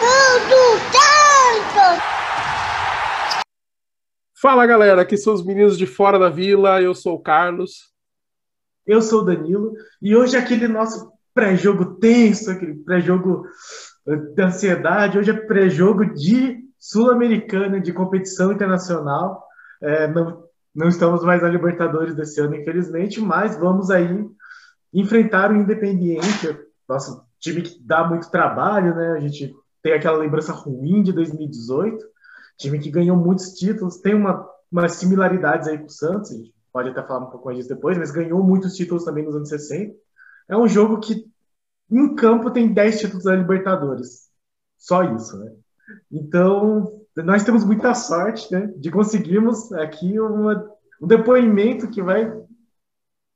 Tudo tanto! Fala galera, aqui são os meninos de fora da vila, eu sou o Carlos. Eu sou o Danilo, e hoje é aquele nosso pré-jogo tenso, aquele pré-jogo eh, de ansiedade, hoje é pré-jogo de Sul-Americana, de competição internacional. É, não, não estamos mais na Libertadores desse ano, infelizmente, mas vamos aí enfrentar o Independiente, nosso time que dá muito trabalho, né? A gente tem aquela lembrança ruim de 2018, time que ganhou muitos títulos, tem uma, umas similaridades aí com o Santos, a gente pode até falar um pouco mais disso depois, mas ganhou muitos títulos também nos anos 60. É um jogo que, em campo, tem 10 títulos da Libertadores. Só isso, né? Então, nós temos muita sorte né, de conseguirmos aqui uma, um depoimento que vai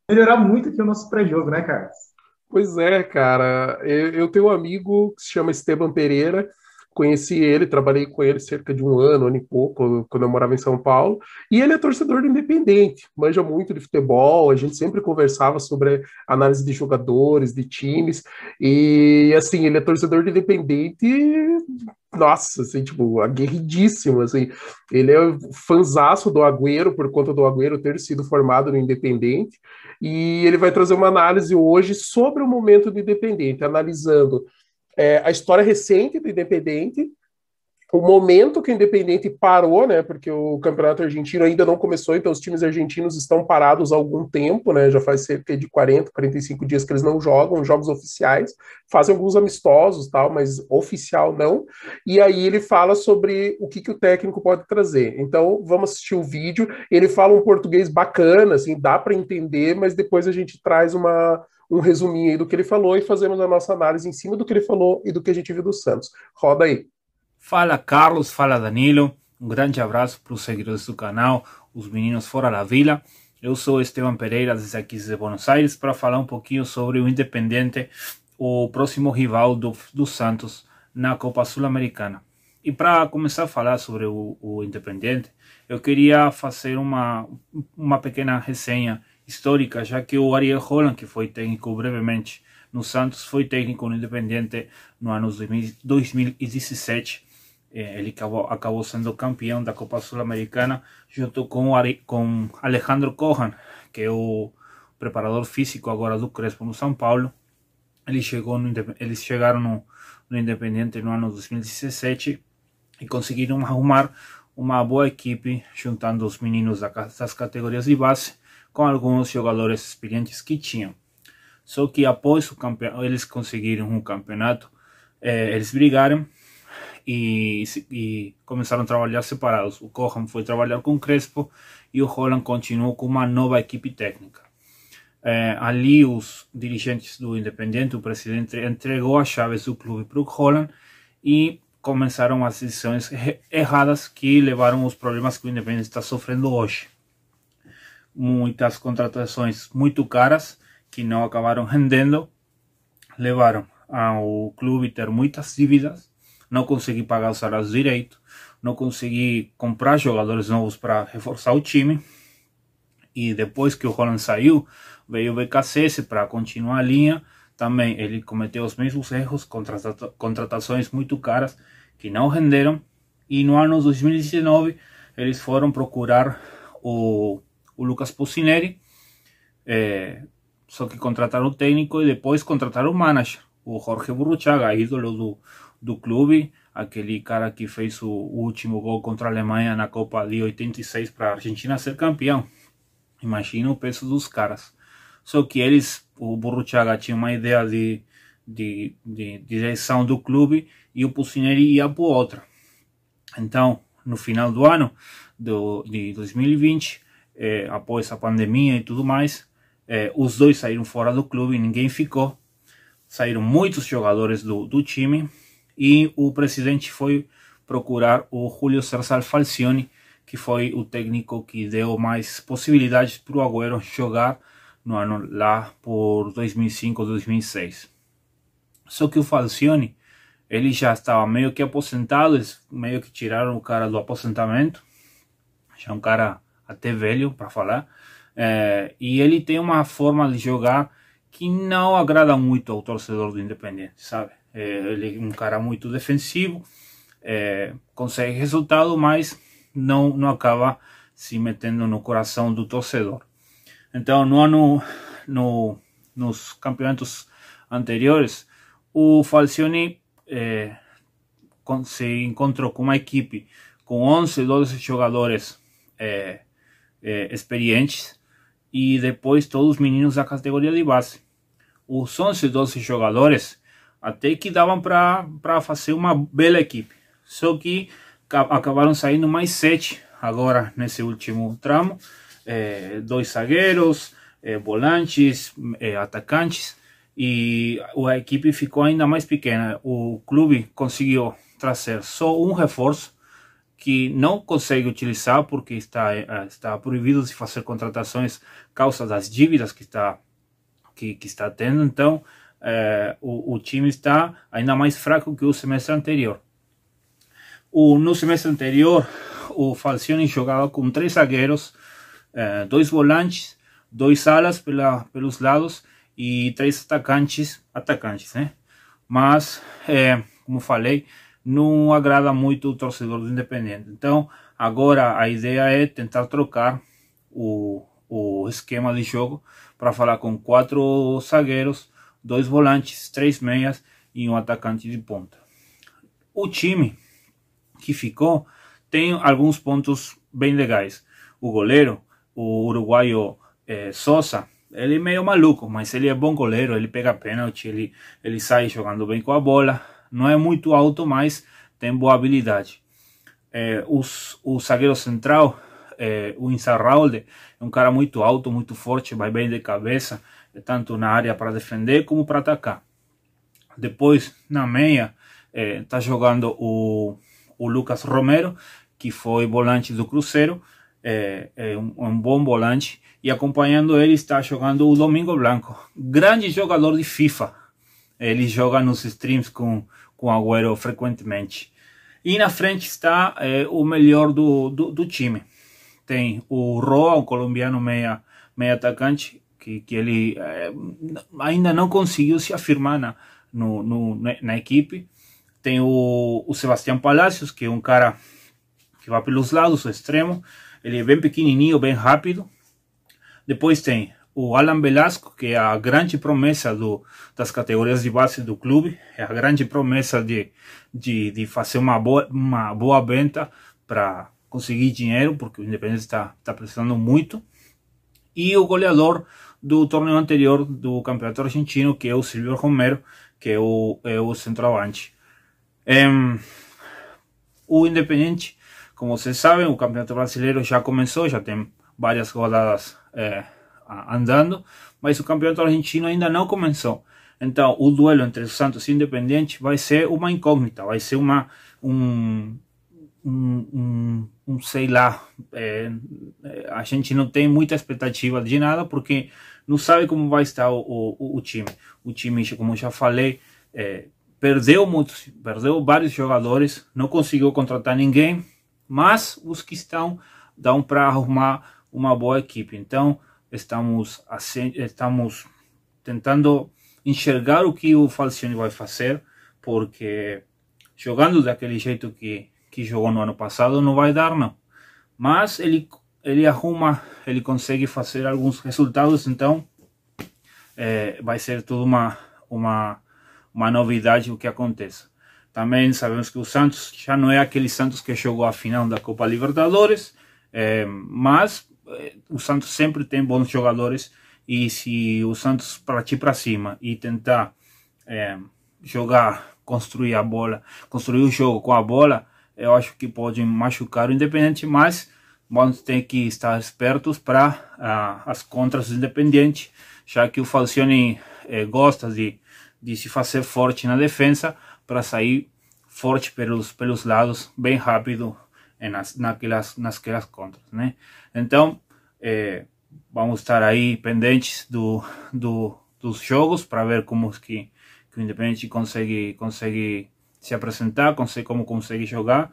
melhorar muito aqui o nosso pré-jogo, né, Carlos? Pois é, cara. Eu, eu tenho um amigo que se chama Esteban Pereira, conheci ele, trabalhei com ele cerca de um ano, ano e pouco, quando eu morava em São Paulo, e ele é torcedor do Independente, manja muito de futebol, a gente sempre conversava sobre análise de jogadores, de times, e assim, ele é torcedor do Independente, nossa, assim, tipo, aguerridíssimo, assim, ele é fanzaço do Agüero, por conta do Agüero ter sido formado no Independente, e ele vai trazer uma análise hoje sobre o momento do Independente, analisando é, a história recente do Independente, o momento que o Independente parou, né? Porque o campeonato argentino ainda não começou, então os times argentinos estão parados há algum tempo, né? Já faz cerca de 40, 45 dias que eles não jogam jogos oficiais, fazem alguns amistosos, tal, mas oficial não. E aí ele fala sobre o que, que o técnico pode trazer. Então vamos assistir o vídeo. Ele fala um português bacana, assim, dá para entender, mas depois a gente traz uma um resuminho aí do que ele falou e fazemos a nossa análise em cima do que ele falou e do que a gente viu do Santos. Roda aí. Fala Carlos, fala Danilo. Um grande abraço para os seguidores do canal, os meninos fora da vila. Eu sou Esteban Pereira, desde aqui de Buenos Aires, para falar um pouquinho sobre o Independente, o próximo rival do, do Santos na Copa Sul-Americana. E para começar a falar sobre o, o Independente, eu queria fazer uma, uma pequena resenha histórica, já que o Ariel Holland, que foi técnico brevemente no Santos, foi técnico no Independiente no ano 2017. Eh, ele acabou, acabou sendo campeão da Copa Sul-Americana junto com, com Alejandro Cohan, que é o preparador físico agora do Crespo no São Paulo. Ele chegou no, eles chegaram no, no Independiente no ano 2017 e conseguiram arrumar uma boa equipe juntando os meninos das categorias de base com alguns jogadores experientes que tinham. Só que após o campeonato, eles conseguiram um campeonato, eh, eles brigaram e, e, começaram a trabalhar separados. O Cohan foi trabalhar com Crespo e o Holland continuou com uma nova equipe técnica. Eh, ali os dirigentes do Independente, o presidente entregou as chaves do clube para o Holland e começaram as decisões erradas que levaram os problemas que o Independente está sofrendo hoje muitas contratações muito caras que não acabaram rendendo, levaram ao clube ter muitas dívidas, não consegui pagar os salários direito, não consegui comprar jogadores novos para reforçar o time. E depois que o Roland saiu, veio o BKSS para continuar a linha. Também ele cometeu os mesmos erros, contratações muito caras que não renderam. E no ano 2019 eles foram procurar o o Lucas Pucineri, é, só que contrataram o técnico e depois contrataram o manager, o Jorge Burruchaga, ídolo do, do clube, aquele cara que fez o último gol contra a Alemanha na Copa de 86 para a Argentina ser campeão. Imagina o peso dos caras. Só que eles, o Burruchaga tinha uma ideia de, de, de, direção do clube e o Pucineri ia para outra. Então, no final do ano do, de 2020, é, após a pandemia e tudo mais, é, os dois saíram fora do clube, ninguém ficou. Saíram muitos jogadores do, do time e o presidente foi procurar o Julio César Falcioni, que foi o técnico que deu mais possibilidades para o Agüero jogar no ano lá por 2005, 2006. Só que o Falcioni, ele já estava meio que aposentado, eles meio que tiraram o cara do aposentamento, já um cara até velho para falar. É, e ele tem uma forma de jogar que não agrada muito ao torcedor do Independente, sabe? É, ele é um cara muito defensivo, é, consegue resultado, mas não, não acaba se metendo no coração do torcedor. Então, no ano, no, nos campeonatos anteriores, o Falcioni é, se encontrou com uma equipe com 11, 12 jogadores é, é, experientes e depois todos os meninos da categoria de base. Os 11, 12 jogadores até que davam para fazer uma bela equipe. Só que acabaram saindo mais sete agora nesse último tramo. É, dois zagueiros, é, volantes, é, atacantes e a equipe ficou ainda mais pequena. O clube conseguiu trazer só um reforço que não consegue utilizar porque está eh, está proibido de fazer contratações causa das dívidas que está que, que está tendo. Então é, o, o, time está ainda mais fraco que o semestre anterior. O, no semestre anterior o Falcioni jogava com três zagueiros, é, dois volantes, dois alas pela, pelos lados e três atacantes, atacantes, né? Mas, é, como falei, não agrada muito o torcedor do Independente. Então, agora a ideia é tentar trocar o, o esquema de jogo para falar com quatro zagueiros, dois volantes, três meias e um atacante de ponta. O time que ficou tem alguns pontos bem legais. O goleiro, o uruguaio é, Sosa, ele é meio maluco, mas ele é bom goleiro, ele pega pênalti, ele, ele sai jogando bem com a bola não é muito alto, mas tem boa habilidade. É, os, o zagueiro central, é, o Inzarralde, é um cara muito alto, muito forte, vai bem de cabeça, tanto na área para defender como para atacar. Depois, na meia, está é, jogando o, o Lucas Romero, que foi volante do Cruzeiro, é, é um, um, bom volante, e acompanhando ele está jogando o Domingo Blanco, grande jogador de FIFA. Ele joga nos streams com com Agüero frequentemente. E na frente está é, o melhor do, do, do, time. Tem o Roa, o colombiano meia, meia atacante, que, que ele é, ainda não conseguiu se afirmar na, no, no, na equipe. Tem o, o Sebastião Palacios, que é um cara que vai pelos lados, o extremo. Ele é bem pequenininho, bem rápido. Depois tem o Alan Velasco, que é a grande promessa do, das categorias de base do clube, é a grande promessa de, de, de fazer uma boa, uma boa venda para conseguir dinheiro, porque o Independente está tá precisando muito. E o goleador do torneio anterior do campeonato argentino, que é o Silvio Romero, que é o, é o centroavante. É, o Independente, como vocês sabem, o campeonato brasileiro já começou, já tem várias rodadas é, andando, mas o campeonato argentino ainda não começou. Então, o duelo entre o Santos e o Independiente vai ser uma incógnita, vai ser uma, um, um, um, um sei lá, é, a gente não tem muita expectativa de nada, porque não sabe como vai estar o, o, o time. O time, como já falei, é, perdeu muitos, perdeu vários jogadores, não conseguiu contratar ninguém, mas os que estão dão para arrumar uma boa equipe. Então, estamos, estamos tentando enxergar o que o Falcione vai fazer, porque jogando daquele jeito que, que jogou no ano passado não vai dar não. Mas ele, ele arruma, ele consegue fazer alguns resultados, então é, vai ser tudo uma, uma, uma novidade o que aconteça. Também sabemos que o Santos já não é aquele Santos que jogou a final da Copa Libertadores, é, mas o Santos sempre tem bons jogadores e se o Santos partir para cima e tentar é, jogar, construir a bola, construir o jogo com a bola, eu acho que pode machucar o Independente, mas vamos ter que estar espertos para as contras do Independente, já que o Falcione é, gosta de, de se fazer forte na defesa para sair forte pelos, pelos lados, bem rápido nas, naquelas, naquelas contras, né? Então, é, vamos estar aí pendentes do, do, dos jogos para ver como que, que o Independente consegue, consegue se apresentar, consegue, como consegue jogar.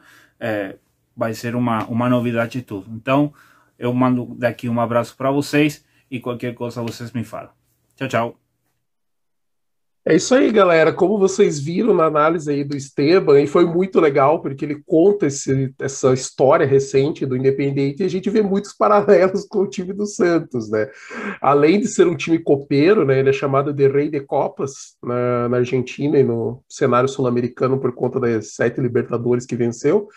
Vai ser uma, uma novidade de tudo. Então, eu mando daqui um abraço para vocês e qualquer coisa vocês me falam. Tchau, tchau. É isso aí, galera. Como vocês viram na análise aí do Esteban, e foi muito legal, porque ele conta esse, essa história recente do Independente e a gente vê muitos paralelos com o time do Santos, né? Além de ser um time copeiro, né? Ele é chamado de Rei de Copas na, na Argentina e no cenário sul-americano por conta das sete Libertadores que venceu.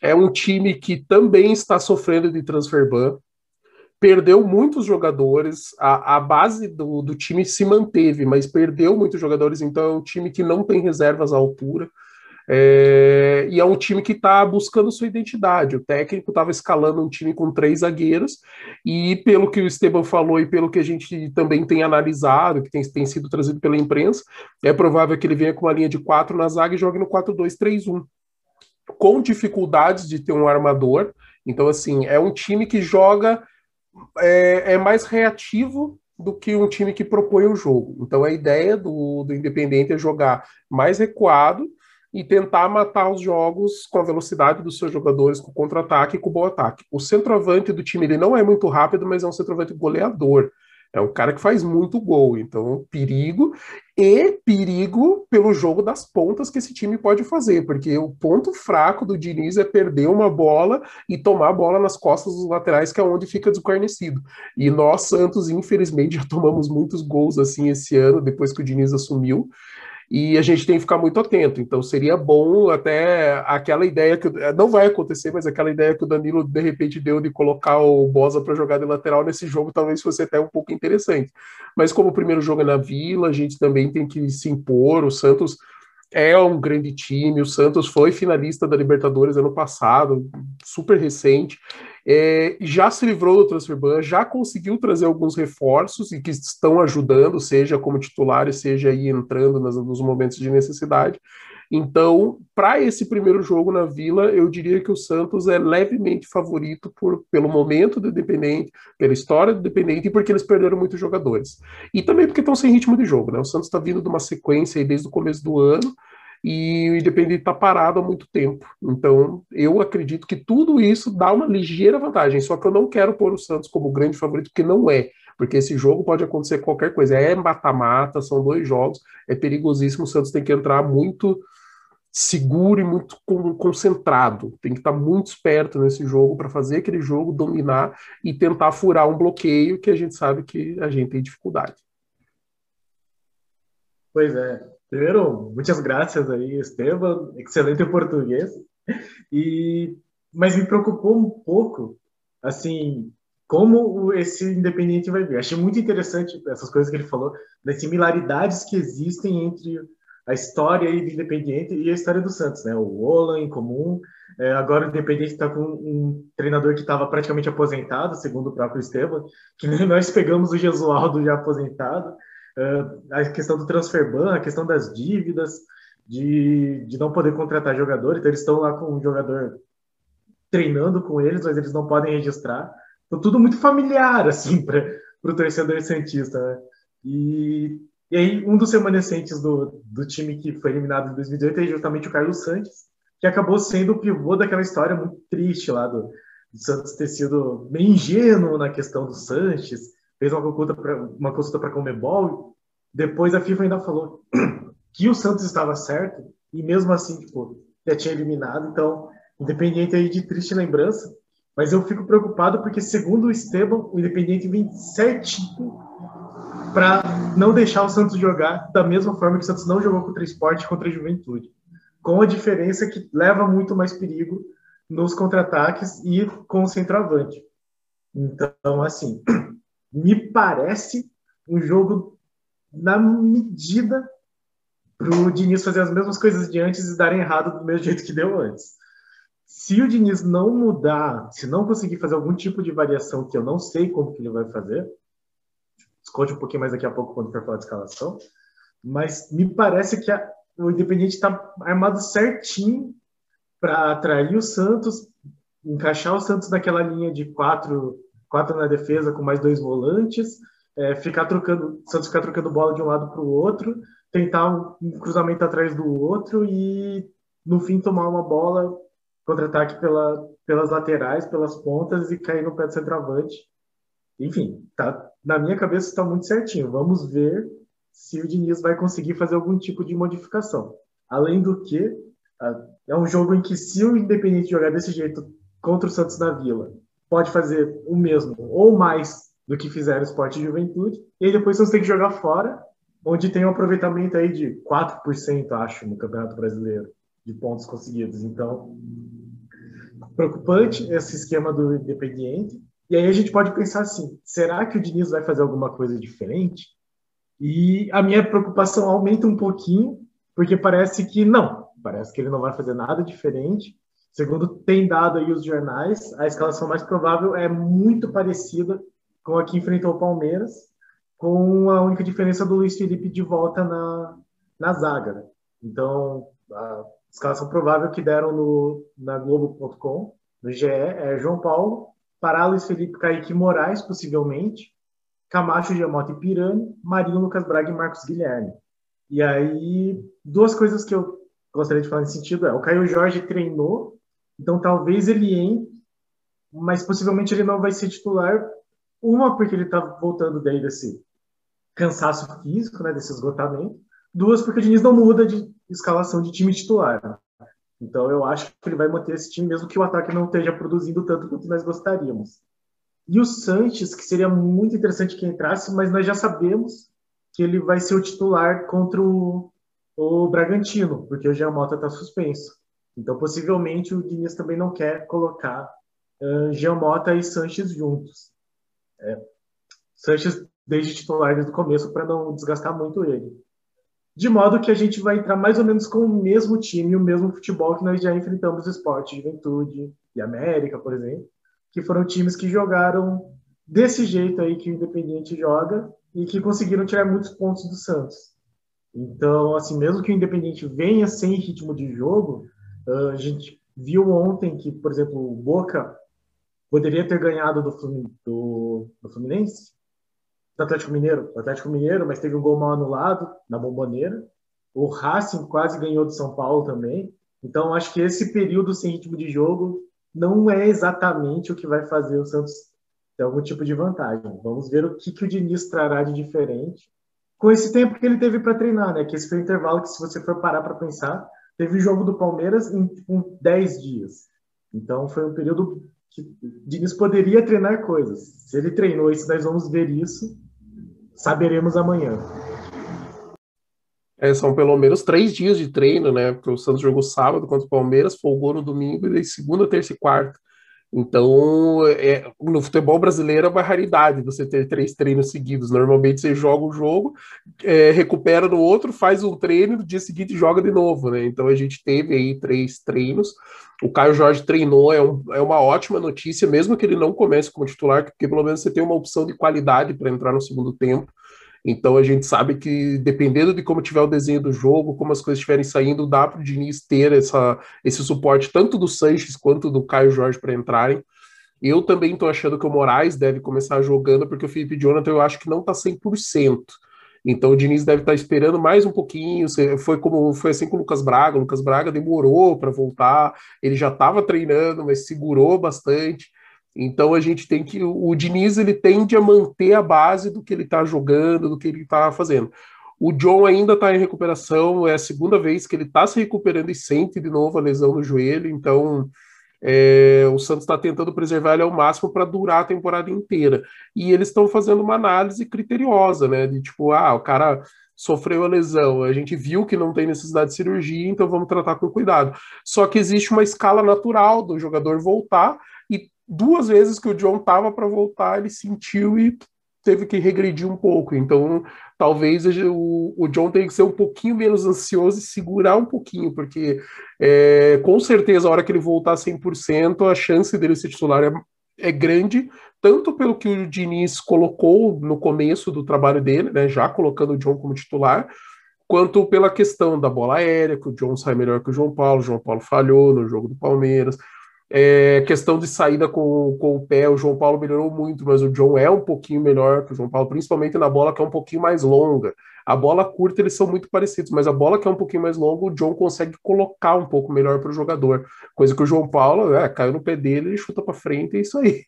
É um time que também está sofrendo de transfer ban. Perdeu muitos jogadores, a, a base do, do time se manteve, mas perdeu muitos jogadores, então é um time que não tem reservas à altura. É, e é um time que está buscando sua identidade. O técnico estava escalando um time com três zagueiros, e pelo que o Esteban falou e pelo que a gente também tem analisado, que tem, tem sido trazido pela imprensa, é provável que ele venha com uma linha de quatro na zaga e jogue no 4-2-3-1, com dificuldades de ter um armador. Então, assim, é um time que joga é, é mais reativo do que um time que propõe o jogo. Então a ideia do, do Independente é jogar mais recuado e tentar matar os jogos com a velocidade dos seus jogadores, com contra-ataque e com bom ataque. O centroavante do time ele não é muito rápido, mas é um centroavante goleador. É um cara que faz muito gol, então perigo e perigo pelo jogo das pontas que esse time pode fazer, porque o ponto fraco do Diniz é perder uma bola e tomar a bola nas costas dos laterais, que é onde fica desguarnecido. E nós, Santos, infelizmente, já tomamos muitos gols assim esse ano, depois que o Diniz assumiu e a gente tem que ficar muito atento. Então seria bom até aquela ideia que não vai acontecer, mas aquela ideia que o Danilo de repente deu de colocar o Bosa para jogar de lateral nesse jogo talvez fosse até um pouco interessante. Mas como o primeiro jogo é na Vila, a gente também tem que se impor. O Santos é um grande time. O Santos foi finalista da Libertadores ano passado, super recente. É, já se livrou do transfer ban, já conseguiu trazer alguns reforços e que estão ajudando, seja como titulares, seja aí entrando nas, nos momentos de necessidade. Então, para esse primeiro jogo na Vila, eu diria que o Santos é levemente favorito por, pelo momento do Independente, pela história do Independente e porque eles perderam muitos jogadores. E também porque estão sem ritmo de jogo, né? O Santos está vindo de uma sequência aí desde o começo do ano e o Independente está parado há muito tempo. Então, eu acredito que tudo isso dá uma ligeira vantagem. Só que eu não quero pôr o Santos como grande favorito, porque não é. Porque esse jogo pode acontecer qualquer coisa. É mata-mata, são dois jogos, é perigosíssimo. O Santos tem que entrar muito seguro e muito concentrado. Tem que estar muito esperto nesse jogo para fazer aquele jogo, dominar e tentar furar um bloqueio que a gente sabe que a gente tem dificuldade. Pois é. Primeiro, muitas graças aí, Esteban, excelente português. E mas me preocupou um pouco, assim, como esse Independente vai vir. Achei muito interessante essas coisas que ele falou, das similaridades que existem entre a história do Independiente e a história do Santos, né? O Ola em comum. É, agora o Independiente está com um treinador que estava praticamente aposentado, segundo o próprio Esteban, que nós pegamos o Gesualdo já aposentado. Uh, a questão do transfer ban, a questão das dívidas, de, de não poder contratar jogador. Então eles estão lá com um jogador treinando com eles, mas eles não podem registrar. Então tudo muito familiar assim para o torcedor santista. Né? E e aí, um dos remanescentes do, do time que foi eliminado em 2018 é justamente o Carlos Santos, que acabou sendo o pivô daquela história muito triste lá do, do Santos ter sido meio ingênuo na questão do Sanches, fez uma consulta para uma consulta para Comebol, depois a FIFA ainda falou que o Santos estava certo e mesmo assim, tipo, já tinha eliminado, então, independente aí de triste lembrança, mas eu fico preocupado porque segundo o Esteban, o Independente vem certinho para não deixar o Santos jogar da mesma forma que o Santos não jogou contra o esporte contra a juventude. Com a diferença que leva muito mais perigo nos contra-ataques e com o centroavante. Então, assim, me parece um jogo na medida para o Diniz fazer as mesmas coisas de antes e darem errado do mesmo jeito que deu antes. Se o Diniz não mudar, se não conseguir fazer algum tipo de variação que eu não sei como que ele vai fazer, discute um pouquinho mais daqui a pouco quando for falar de escalação, mas me parece que a, o Independente está armado certinho para atrair o Santos, encaixar o Santos naquela linha de quatro, quatro na defesa com mais dois volantes, é, ficar trocando, Santos ficar trocando bola de um lado para o outro, tentar um, cruzamento atrás do outro e no fim tomar uma bola contra-ataque pela, pelas laterais, pelas pontas e cair no pé do centroavante enfim, tá, na minha cabeça está muito certinho. Vamos ver se o Diniz vai conseguir fazer algum tipo de modificação. Além do que, é um jogo em que se o Independente jogar desse jeito contra o Santos na Vila, pode fazer o mesmo ou mais do que fizeram Esporte e Juventude, e depois você tem que jogar fora, onde tem um aproveitamento aí de 4%, acho, no Campeonato Brasileiro, de pontos conseguidos. Então, preocupante esse esquema do Independiente. E aí a gente pode pensar assim: será que o Diniz vai fazer alguma coisa diferente? E a minha preocupação aumenta um pouquinho, porque parece que não, parece que ele não vai fazer nada diferente. Segundo tem dado aí os jornais, a escalação mais provável é muito parecida com a que enfrentou o Palmeiras, com a única diferença do Luiz Felipe de volta na, na zaga. Né? Então, a escalação provável que deram no, na Globo.com, no GE, é João Paulo, Pará, Luiz Felipe, Kaique Moraes, possivelmente, Camacho, Giamota e Pirani, Marinho, Lucas Braga e Marcos Guilherme. E aí, duas coisas que eu gostaria de falar nesse sentido é, o Caio Jorge treinou, então talvez ele entre, mas possivelmente ele não vai ser titular, uma porque ele está voltando daí desse cansaço físico, né, desse esgotamento, duas porque o Diniz não muda de escalação de time titular. Então eu acho que ele vai manter esse time mesmo que o ataque não esteja produzindo tanto quanto nós gostaríamos. E o Sanches, que seria muito interessante que entrasse, mas nós já sabemos que ele vai ser o titular contra o, o Bragantino, porque o Jean Mota está suspenso. Então, possivelmente, o Diniz também não quer colocar uh, Jean Mota e Sanches juntos. É, Sanches desde titular desde o começo para não desgastar muito ele. De modo que a gente vai entrar mais ou menos com o mesmo time, o mesmo futebol que nós já enfrentamos esporte, juventude e América, por exemplo, que foram times que jogaram desse jeito aí que o Independiente joga e que conseguiram tirar muitos pontos do Santos. Então, assim, mesmo que o Independiente venha sem ritmo de jogo, ah, a gente viu ontem que, por exemplo, o Boca poderia ter ganhado do, do, do Fluminense, do Atlético Mineiro, do Atlético Mineiro, mas teve um gol mal anulado na bomboneira. O Racing quase ganhou do São Paulo também. Então, acho que esse período sem ritmo de jogo não é exatamente o que vai fazer o Santos ter algum tipo de vantagem. Vamos ver o que, que o Diniz trará de diferente com esse tempo que ele teve para treinar, né? Que esse foi o intervalo que, se você for parar para pensar, teve jogo do Palmeiras em, em 10 dias. Então, foi um período que Diniz poderia treinar coisas. Se ele treinou se nós vamos ver isso, saberemos amanhã. É, são pelo menos três dias de treino, né? Porque o Santos jogou sábado contra o Palmeiras, folgou no domingo e daí segunda, terça e quarta. Então, é, no futebol brasileiro é uma raridade você ter três treinos seguidos. Normalmente você joga um jogo, é, recupera no outro, faz um treino, no dia seguinte joga de novo, né? Então a gente teve aí três treinos. O Caio Jorge treinou, é, um, é uma ótima notícia, mesmo que ele não comece como titular, porque pelo menos você tem uma opção de qualidade para entrar no segundo tempo. Então a gente sabe que dependendo de como tiver o desenho do jogo, como as coisas estiverem saindo, dá para o Diniz ter essa, esse suporte tanto do Sanches quanto do Caio Jorge para entrarem. Eu também estou achando que o Moraes deve começar jogando, porque o Felipe Jonathan eu acho que não está 100%. Então o Diniz deve estar tá esperando mais um pouquinho. Foi como foi assim com o Lucas Braga. O Lucas Braga demorou para voltar. Ele já estava treinando, mas segurou bastante. Então a gente tem que o Diniz ele tende a manter a base do que ele está jogando, do que ele está fazendo. O John ainda está em recuperação, é a segunda vez que ele está se recuperando e sente de novo a lesão no joelho, então é, o Santos está tentando preservar ele ao máximo para durar a temporada inteira. E eles estão fazendo uma análise criteriosa, né? De tipo, ah, o cara sofreu a lesão, a gente viu que não tem necessidade de cirurgia, então vamos tratar com cuidado. Só que existe uma escala natural do jogador voltar duas vezes que o John tava para voltar, ele sentiu e teve que regredir um pouco. Então, talvez o, o John tenha que ser um pouquinho menos ansioso e segurar um pouquinho, porque é, com certeza, a hora que ele voltar 100%, a chance dele ser titular é, é grande, tanto pelo que o Diniz colocou no começo do trabalho dele, né, já colocando o John como titular, quanto pela questão da bola aérea, que o John sai melhor que o João Paulo, o João Paulo falhou no jogo do Palmeiras. É, questão de saída com, com o pé, o João Paulo melhorou muito, mas o John é um pouquinho melhor que o João Paulo, principalmente na bola que é um pouquinho mais longa. A bola curta eles são muito parecidos, mas a bola que é um pouquinho mais longa, o John consegue colocar um pouco melhor para o jogador. Coisa que o João Paulo, é, caiu no pé dele, ele chuta para frente, é isso aí.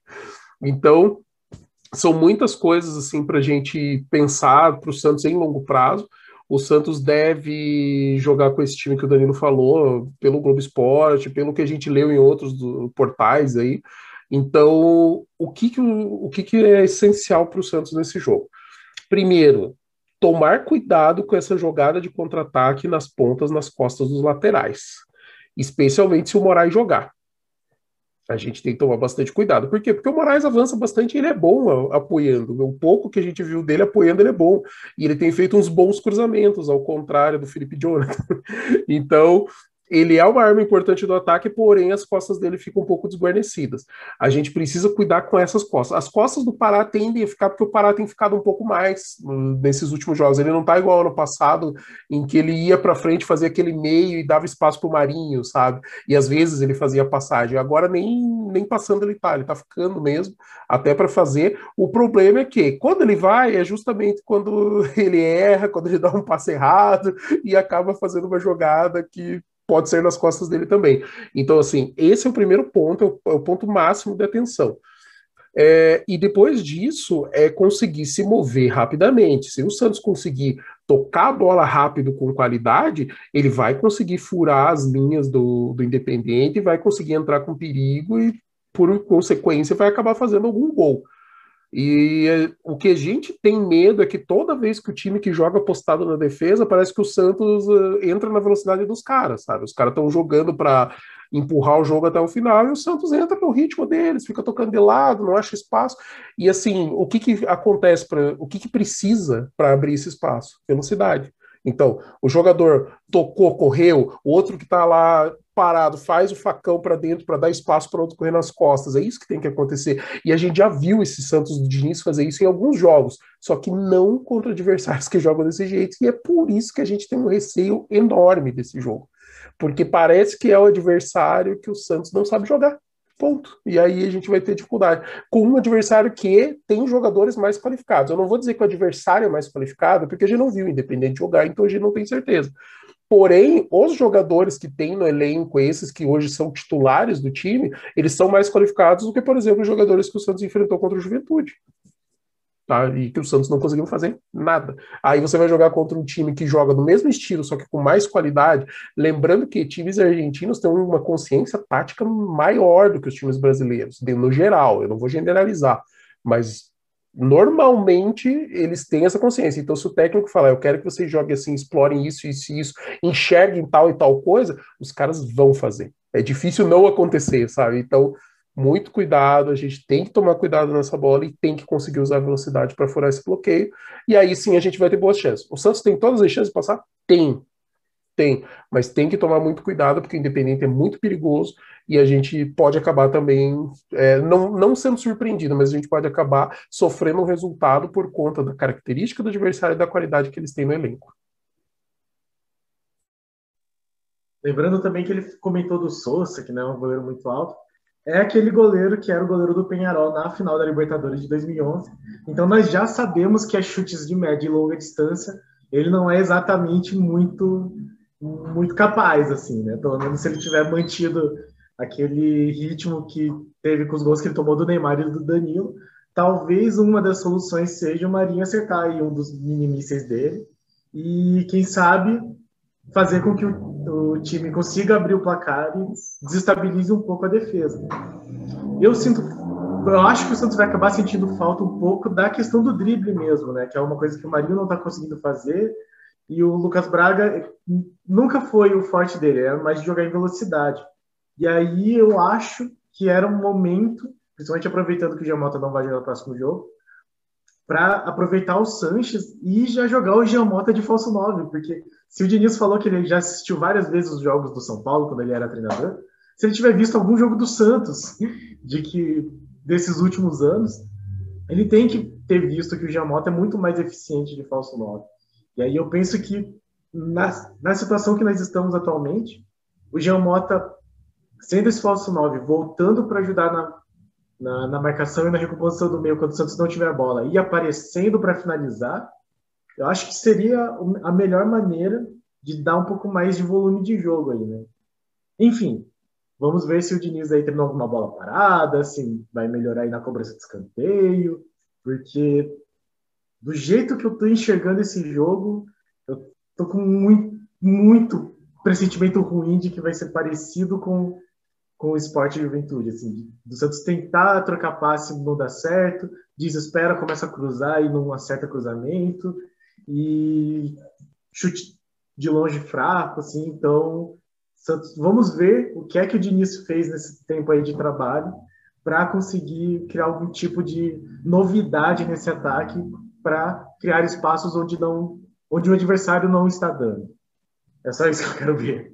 Então, são muitas coisas assim para a gente pensar para o Santos em longo prazo. O Santos deve jogar com esse time que o Danilo falou, pelo Globo Esporte, pelo que a gente leu em outros portais aí. Então, o que, que, o que, que é essencial para o Santos nesse jogo? Primeiro, tomar cuidado com essa jogada de contra-ataque nas pontas, nas costas dos laterais, especialmente se o Moraes jogar a gente tem que tomar bastante cuidado. Por quê? Porque o Moraes avança bastante ele é bom apoiando. O pouco que a gente viu dele apoiando, ele é bom. E ele tem feito uns bons cruzamentos, ao contrário do Felipe Jonathan. então, ele é uma arma importante do ataque, porém as costas dele ficam um pouco desguarnecidas. A gente precisa cuidar com essas costas. As costas do Pará tendem a ficar, porque o Pará tem ficado um pouco mais uh, nesses últimos jogos. Ele não tá igual ano passado, em que ele ia para frente, fazia aquele meio e dava espaço para o Marinho, sabe? E às vezes ele fazia passagem. Agora nem, nem passando ele tá, ele tá ficando mesmo, até para fazer. O problema é que quando ele vai, é justamente quando ele erra, quando ele dá um passe errado e acaba fazendo uma jogada que pode ser nas costas dele também. Então, assim, esse é o primeiro ponto, é o, é o ponto máximo de atenção. É, e depois disso, é conseguir se mover rapidamente. Se o Santos conseguir tocar a bola rápido com qualidade, ele vai conseguir furar as linhas do, do Independente, vai conseguir entrar com perigo e, por consequência, vai acabar fazendo algum gol. E é, o que a gente tem medo é que toda vez que o time que joga postado na defesa, parece que o Santos uh, entra na velocidade dos caras, sabe? Os caras estão jogando para empurrar o jogo até o final e o Santos entra no ritmo deles, fica tocando de lado, não acha espaço. E assim, o que, que acontece para o que, que precisa para abrir esse espaço? Velocidade. Então, o jogador tocou, correu, o outro que está lá parado faz o facão para dentro para dar espaço para outro correr nas costas. É isso que tem que acontecer. E a gente já viu esse Santos do Diniz fazer isso em alguns jogos, só que não contra adversários que jogam desse jeito. E é por isso que a gente tem um receio enorme desse jogo. Porque parece que é o adversário que o Santos não sabe jogar. Ponto. E aí a gente vai ter dificuldade. Com um adversário que tem jogadores mais qualificados. Eu não vou dizer que o adversário é mais qualificado, porque a gente não viu o Independente jogar, então a gente não tem certeza. Porém, os jogadores que tem no elenco, esses que hoje são titulares do time, eles são mais qualificados do que, por exemplo, os jogadores que o Santos enfrentou contra o Juventude tá? E que o Santos não conseguiu fazer nada. Aí você vai jogar contra um time que joga do mesmo estilo, só que com mais qualidade. Lembrando que times argentinos têm uma consciência tática maior do que os times brasileiros, no geral. Eu não vou generalizar, mas normalmente eles têm essa consciência. Então, se o técnico falar, eu quero que vocês joguem assim, explorem isso, isso e isso, enxerguem tal e tal coisa, os caras vão fazer. É difícil não acontecer, sabe? Então, muito cuidado, a gente tem que tomar cuidado nessa bola e tem que conseguir usar a velocidade para furar esse bloqueio. E aí sim a gente vai ter boas chances. O Santos tem todas as chances de passar? Tem. Tem, mas tem que tomar muito cuidado, porque o Independente é muito perigoso e a gente pode acabar também, é, não, não sendo surpreendido, mas a gente pode acabar sofrendo um resultado por conta da característica do adversário e da qualidade que eles têm no elenco. Lembrando também que ele comentou do Souza, que não é um goleiro muito alto, é aquele goleiro que era o goleiro do Penharol na final da Libertadores de 2011. Então nós já sabemos que é chutes de média e longa distância, ele não é exatamente muito muito capaz assim, né? Pelo menos se ele tiver mantido aquele ritmo que teve com os gols que ele tomou do Neymar e do Danilo, talvez uma das soluções seja o Marinho acertar aí um dos minimísseis dele e quem sabe fazer com que o, o, time consiga abrir o placar e desestabilize um pouco a defesa. Eu sinto, eu acho que o Santos vai acabar sentindo falta um pouco da questão do drible mesmo, né? Que é uma coisa que o Marinho não está conseguindo fazer e o Lucas Braga nunca foi o forte dele, era mais de jogar em velocidade. E aí eu acho que era um momento, principalmente aproveitando que o Giamota não vai jogar no próximo jogo, para aproveitar o Sanches e já jogar o Giamota de falso 9, porque se o Diniz falou que ele já assistiu várias vezes os jogos do São Paulo quando ele era treinador, se ele tiver visto algum jogo do Santos de que desses últimos anos, ele tem que ter visto que o Giamota é muito mais eficiente de falso 9. E aí eu penso que na, na situação que nós estamos atualmente, o Giamota sendo esse falso 9, voltando para ajudar na, na, na, marcação e na recomposição do meio quando o Santos não tiver a bola e aparecendo para finalizar, eu acho que seria a melhor maneira de dar um pouco mais de volume de jogo aí, né? Enfim, vamos ver se o Diniz aí terminou alguma bola parada, se vai melhorar aí na cobrança de escanteio, porque do jeito que eu tô enxergando esse jogo, eu tô com muito, muito pressentimento ruim de que vai ser parecido com, com o esporte juventude, assim, do Santos tentar trocar passe não dá certo, desespera, começa a cruzar e não acerta cruzamento, e chute de longe fraco, assim, então Santos, vamos ver o que é que o Diniz fez nesse tempo aí de trabalho para conseguir criar algum tipo de novidade nesse ataque para criar espaços onde não onde o adversário não está dando. É só isso que eu quero ver.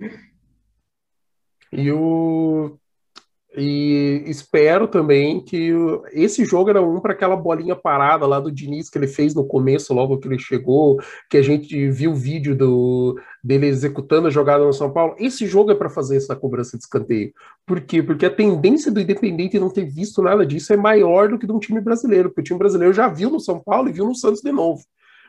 E o e espero também que esse jogo era um para aquela bolinha parada lá do Diniz que ele fez no começo, logo que ele chegou, que a gente viu o vídeo do, dele executando a jogada no São Paulo. Esse jogo é para fazer essa cobrança de escanteio. Por quê? Porque a tendência do Independente não ter visto nada disso é maior do que de um time brasileiro, porque o time brasileiro já viu no São Paulo e viu no Santos de novo.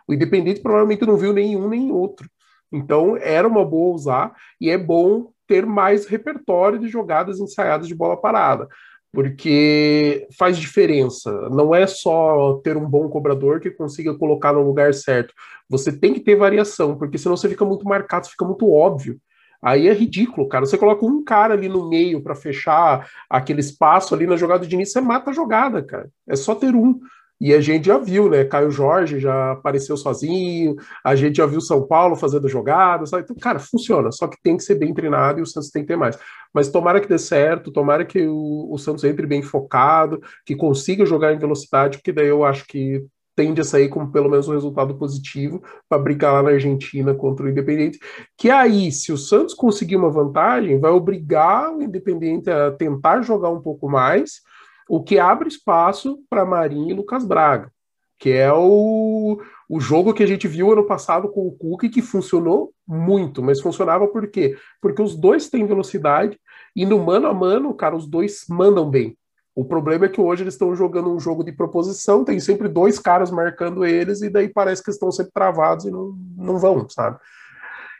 O Independente provavelmente não viu nenhum nem outro. Então era uma boa usar e é bom ter mais repertório de jogadas ensaiadas de bola parada, porque faz diferença. Não é só ter um bom cobrador que consiga colocar no lugar certo. Você tem que ter variação, porque senão você fica muito marcado, fica muito óbvio. Aí é ridículo, cara. Você coloca um cara ali no meio para fechar aquele espaço ali na jogada de início, você mata a jogada, cara. É só ter um. E a gente já viu, né? Caio Jorge já apareceu sozinho, a gente já viu São Paulo fazendo jogadas, sabe? Então, cara, funciona, só que tem que ser bem treinado e o Santos tem que ter mais. Mas tomara que dê certo, tomara que o, o Santos entre bem focado, que consiga jogar em velocidade, porque daí eu acho que tende a sair com pelo menos um resultado positivo para brincar lá na Argentina contra o Independente. Que aí, se o Santos conseguir uma vantagem, vai obrigar o Independente a tentar jogar um pouco mais o que abre espaço para Marinho e Lucas Braga, que é o, o jogo que a gente viu ano passado com o Cook, que funcionou muito, mas funcionava por quê? Porque os dois têm velocidade e no mano a mano, cara, os dois mandam bem. O problema é que hoje eles estão jogando um jogo de proposição, tem sempre dois caras marcando eles, e daí parece que estão sempre travados e não, não vão, sabe?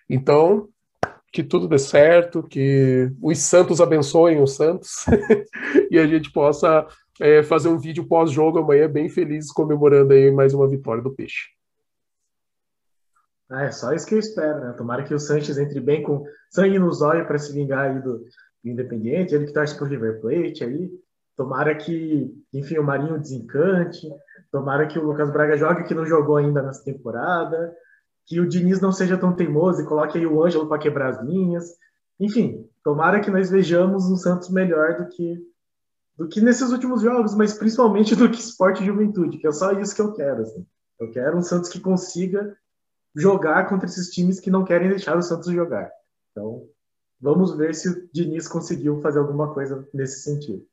Então, que tudo dê certo, que os santos abençoem os santos e a gente possa é, fazer um vídeo pós-jogo amanhã bem felizes comemorando aí mais uma vitória do Peixe. Ah, é só isso que eu espero, né? Tomara que o Sanches entre bem com sangue nos olhos para se vingar aí do, do Independiente, ele que torce pro River Plate aí. Tomara que, enfim, o Marinho desencante. Tomara que o Lucas Braga jogue que não jogou ainda nessa temporada que o Diniz não seja tão teimoso e coloque aí o Ângelo para quebrar as linhas. Enfim, tomara que nós vejamos um Santos melhor do que do que nesses últimos jogos, mas principalmente do que esporte e juventude, que é só isso que eu quero. Assim. Eu quero um Santos que consiga jogar contra esses times que não querem deixar o Santos jogar. Então, vamos ver se o Diniz conseguiu fazer alguma coisa nesse sentido.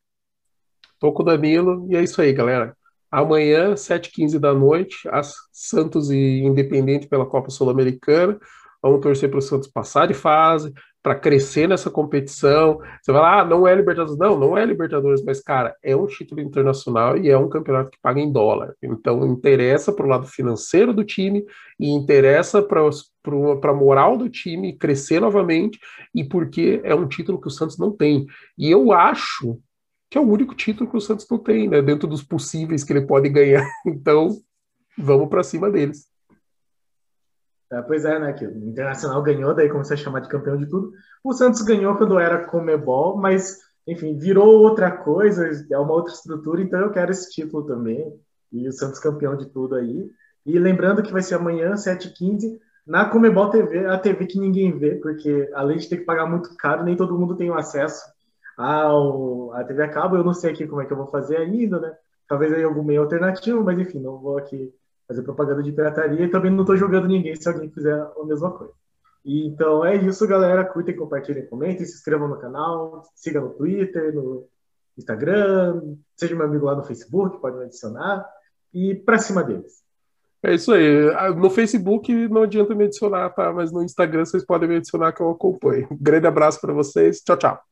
Tô com o Danilo e é isso aí, galera. Amanhã, 7h15 da noite, Santos e Independente pela Copa Sul-Americana. Vamos torcer para o Santos passar de fase, para crescer nessa competição. Você vai lá, ah, não é Libertadores. Não, não é Libertadores, mas, cara, é um título internacional e é um campeonato que paga em dólar. Então, interessa para o lado financeiro do time e interessa para a moral do time crescer novamente e porque é um título que o Santos não tem. E eu acho que é o único título que o Santos não tem, né? Dentro dos possíveis que ele pode ganhar. Então, vamos para cima deles. É, pois é, né? Que o Internacional ganhou, daí começou a chamar de campeão de tudo. O Santos ganhou quando era Comebol, mas, enfim, virou outra coisa, é uma outra estrutura, então eu quero esse título também. E o Santos campeão de tudo aí. E lembrando que vai ser amanhã, 7h15, na Comebol TV, a TV que ninguém vê, porque além de ter que pagar muito caro, nem todo mundo tem o acesso ao, a TV a cabo. Eu não sei aqui como é que eu vou fazer ainda, né? Talvez aí algum meio alternativo, mas enfim, não vou aqui fazer propaganda de pirataria e também não estou jogando ninguém se alguém fizer a mesma coisa. E, então é isso, galera. Curtem, compartilhem, comentem, se inscrevam no canal, siga no Twitter, no Instagram, seja meu amigo lá no Facebook, pode me adicionar. E para cima deles. É isso aí. Ah, no Facebook não adianta me adicionar, tá? Mas no Instagram vocês podem me adicionar que eu acompanho. Um grande abraço para vocês. Tchau, tchau.